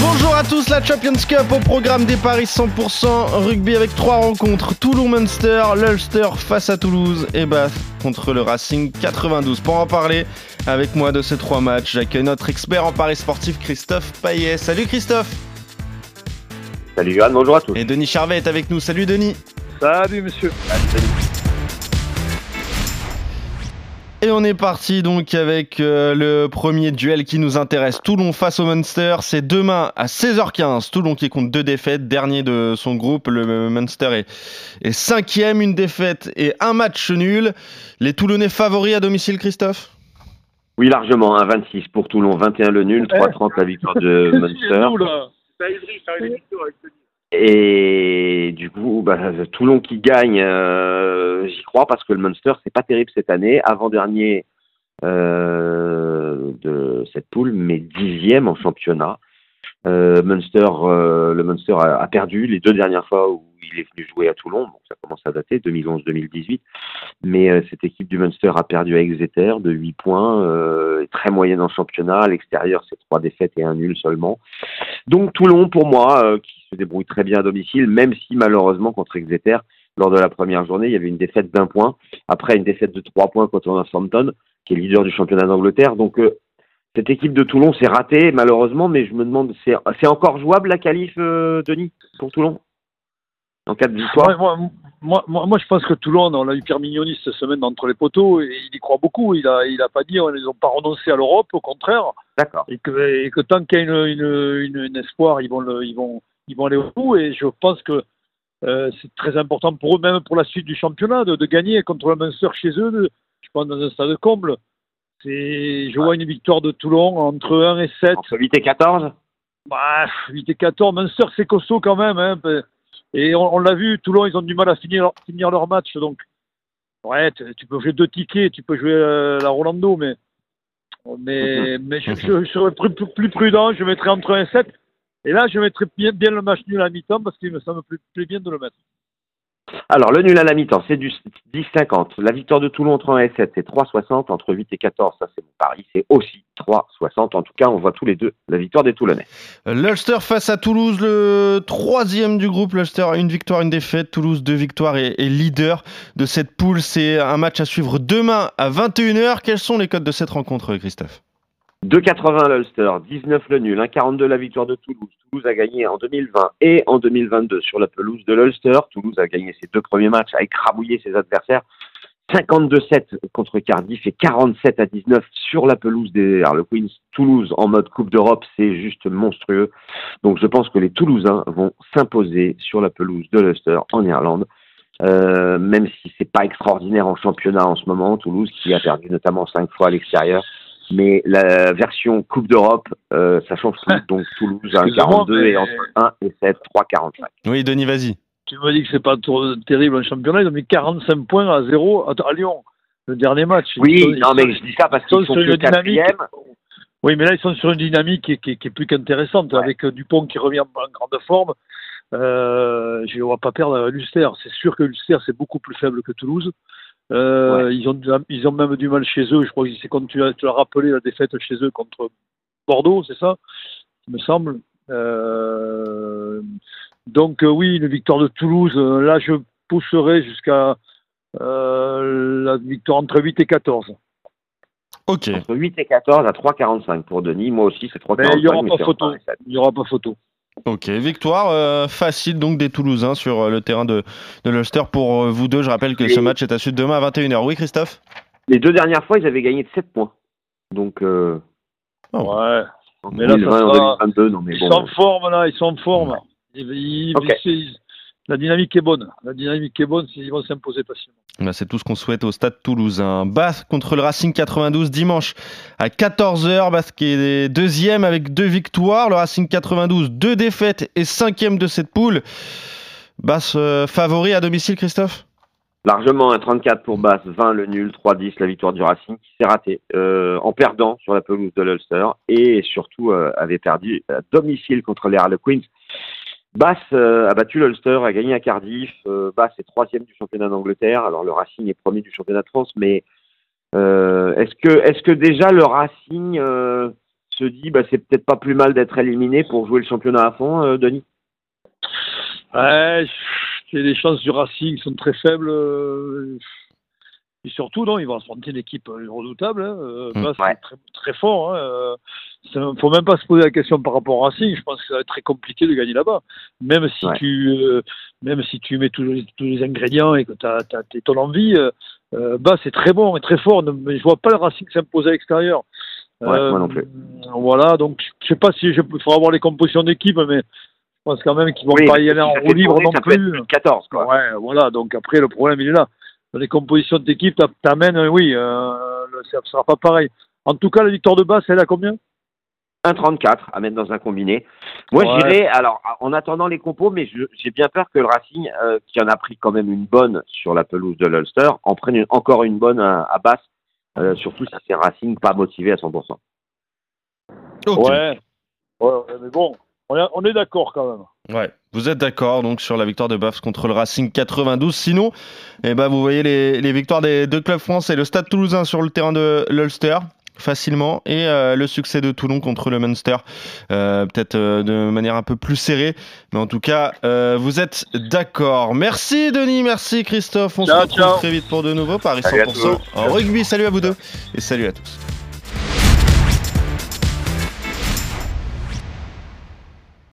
Bonjour à tous, la Champions Cup au programme des paris 100% rugby avec trois rencontres Toulon-Munster, l'Ulster face à Toulouse et Bath contre le Racing 92. Pour en parler avec moi de ces trois matchs, j'accueille notre expert en paris sportif Christophe Payet. Salut Christophe Salut Johan, bonjour à tous. Et Denis Charvet est avec nous. Salut Denis Salut monsieur. Et on est parti donc avec euh, le premier duel qui nous intéresse. Toulon face au Munster. C'est demain à 16h15. Toulon qui compte deux défaites, dernier de son groupe. Le Munster est, cinquième, une défaite et un match nul. Les Toulonnais favoris à domicile, Christophe? Oui, largement. 26 pour Toulon, 21 le nul, 3-30 la victoire de Munster. Et du coup, bah, Toulon qui gagne, euh, j'y crois parce que le Munster, c'est pas terrible cette année. Avant-dernier euh, de cette poule, mais dixième en championnat. Euh, Munster, euh, le Munster a, perdu les deux dernières fois où il est venu jouer à Toulon. Ça commence à dater, 2011-2018. Mais euh, cette équipe du Munster a perdu à Exeter de 8 points, très moyenne en championnat. À l'extérieur, c'est trois défaites et un nul seulement. Donc Toulon, pour moi, qui se débrouille très bien à domicile, même si malheureusement contre Exeter, lors de la première journée, il y avait une défaite d'un point. Après, une défaite de trois points contre Northampton, qui est leader du championnat d'Angleterre. Donc cette équipe de Toulon s'est ratée malheureusement, mais je me demande, c'est encore jouable la qualif, euh, Denis, pour Toulon? En cas de victoire? Moi, moi, moi, je pense que Toulon, on a eu Pierre Mignoni cette semaine entre les poteaux, et il y croit beaucoup. Il n'a il a pas dit, ils n'ont pas renoncé à l'Europe, au contraire. D'accord. Et que, et que tant qu'il y a une, une, une, espoir, ils vont, le, ils, vont, ils vont aller au bout, et je pense que euh, c'est très important pour eux, même pour la suite du championnat, de, de gagner contre le Munster chez eux, je pense dans un stade comble. C'est, je vois une victoire de Toulon entre 1 et 7. Entre 8 et 14 bah, 8 et 14. Munster, c'est costaud quand même. Hein. Et on, l'a vu, Toulon, ils ont du mal à finir, finir leur match. Donc, ouais, tu peux jouer deux tickets, tu peux jouer euh, la Rolando, mais, mais, mais je, serais plus, plus, prudent. Je mettrais entre 1 et 7. Et là, je mettrais bien, bien le match nul à mi-temps parce qu'il me semble plus, plus bien de le mettre. Alors, le nul à la mi-temps, c'est du 10-50. La victoire de Toulon entre 1 et 7, c'est 3-60. Entre 8 et 14, ça c'est mon pari, c'est aussi 3-60. En tout cas, on voit tous les deux la victoire des Toulonnais. L'Ulster face à Toulouse, le troisième du groupe. L'Ulster une victoire, une défaite. Toulouse, deux victoires et, et leader de cette poule. C'est un match à suivre demain à 21h. Quels sont les codes de cette rencontre, Christophe? 2,80 l'Ulster, 19 le nul, 1,42 la victoire de Toulouse. Toulouse a gagné en 2020 et en 2022 sur la pelouse de l'Ulster. Toulouse a gagné ses deux premiers matchs, a écrabouillé ses adversaires. 52-7 contre Cardiff et 47 à 19 sur la pelouse des Harlequins. Toulouse en mode Coupe d'Europe, c'est juste monstrueux. Donc je pense que les Toulousains vont s'imposer sur la pelouse de l'Ulster en Irlande. Euh, même si c'est pas extraordinaire en championnat en ce moment, Toulouse qui a perdu notamment cinq fois à l'extérieur, mais la version Coupe d'Europe, euh, ça change tout. Donc Toulouse a 42 et entre 1 et 7, 3, 45. Oui, Denis, vas-y. Tu me dis que c'est pas trop terrible en championnat. Ils ont mis 45 points à 0 à Lyon, le dernier match. Oui, non, mais je dis ça parce qu'ils sont, sur une dynamique. Oui, mais là, ils sont sur une dynamique qui, qui, qui est plus qu'intéressante, avec euh, Dupont qui revient en grande forme. Euh, je ne vois pas perdre l'Ulster. C'est sûr que l'Ulster, c'est beaucoup plus faible que Toulouse. Euh, ils, ont, ils ont même du mal chez eux. Je crois que c'est comme tu as, tu as rappelé la défaite chez eux contre Bordeaux, c'est ça Il me semble. Euh, donc euh, oui, une victoire de Toulouse. Là, je pousserai jusqu'à la victoire entre 8 et 14. Ok. Entre 8 et 14 à 3,45 pour Denis. Moi aussi, c'est 3,45. Il n'y aura, pas photo. Il n'y aura pas photo. Ok, victoire euh, facile donc des Toulousains sur euh, le terrain de, de l'Ulster pour euh, vous deux. Je rappelle que ce match est à suite demain à 21h. Oui, Christophe? Les deux dernières fois, ils avaient gagné de 7 points. Donc. Oh. Ouais. mais là, ça ils sont en forme, là, ils sont en forme. Ils, la dynamique est bonne. La dynamique est bonne, ils vont s'imposer facilement. Bah, c'est tout ce qu'on souhaite au stade toulousain. Bath contre le Racing 92 dimanche à 14h. Bath qui est deuxième avec deux victoires. Le Racing 92, deux défaites et cinquième de cette poule. Bath euh, favori à domicile, Christophe? Largement un 34 pour Basse, 20 le nul, 3-10 la victoire du Racing qui s'est ratée euh, en perdant sur la pelouse de l'Ulster et surtout euh, avait perdu à domicile contre les Harlequins. Basse euh, a battu l'Ulster, a gagné à Cardiff. Euh, Basse est troisième du championnat d'Angleterre. Alors le Racing est premier du championnat de France, mais euh, est-ce que est-ce que déjà le Racing se dit bah c'est peut-être pas plus mal d'être éliminé pour jouer le championnat à fond, Denis? Les chances du Racing sont très faibles. Euh, Et surtout, non, ils vont affronter une équipe euh, redoutable. Hein. euh, Mm, ouais. très, très fort. Hein. euh, ça- faut même pas se poser la question par rapport au Racing. Je pense que ça va être très compliqué de gagner là-bas. Même si Ouais. tu, euh, même si tu mets tous les, tous les ingrédients et que tu as, ton envie, euh, euh, Basse c'est très bon et très fort. Ne- Mais je vois pas le Racing s'imposer à l'extérieur. Euh, Ouais, moi non plus. Voilà, donc je sais pas si je il faudra voir les compositions d'équipe, mais je pense quand même qu'ils vont Oui, pas y aller en roue libre non plus. plus de 14 quoi. Ouais, voilà. Donc après, le problème, il est là. Dans les compositions d'équipe, t'a- t'amènes, oui, euh, le- ça ne sera pas pareil. En tout cas, la victoire de basse, elle a combien? 1,34 à mettre dans un combiné. Moi, Ouais. j'irais, alors, en attendant les compos, mais j'ai bien peur que le Racing, euh, qui en a pris quand même une bonne sur la pelouse de l'Ulster, en prenne une- encore une bonne à, à basse, euh, surtout si c'est Racing pas motivé à 100%. Ok. Ouais. ouais. ouais, mais bon, on est, on est d'accord quand même. Ouais, vous êtes d'accord donc sur la victoire de Bafs contre le Racing 92. Sinon, eh ben, vous voyez les, les victoires des deux clubs français, le Stade Toulousain sur le terrain de l'Ulster facilement et euh, le succès de Toulon contre le Munster euh, peut-être euh, de manière un peu plus serrée. Mais en tout cas vous êtes d'accord. Merci Denis. Merci Christophe. On Ciao, se retrouve ciao. très vite pour de nouveaux. Paris Salut à 100% tous. en rugby. Salut à vous deux. Et salut à tous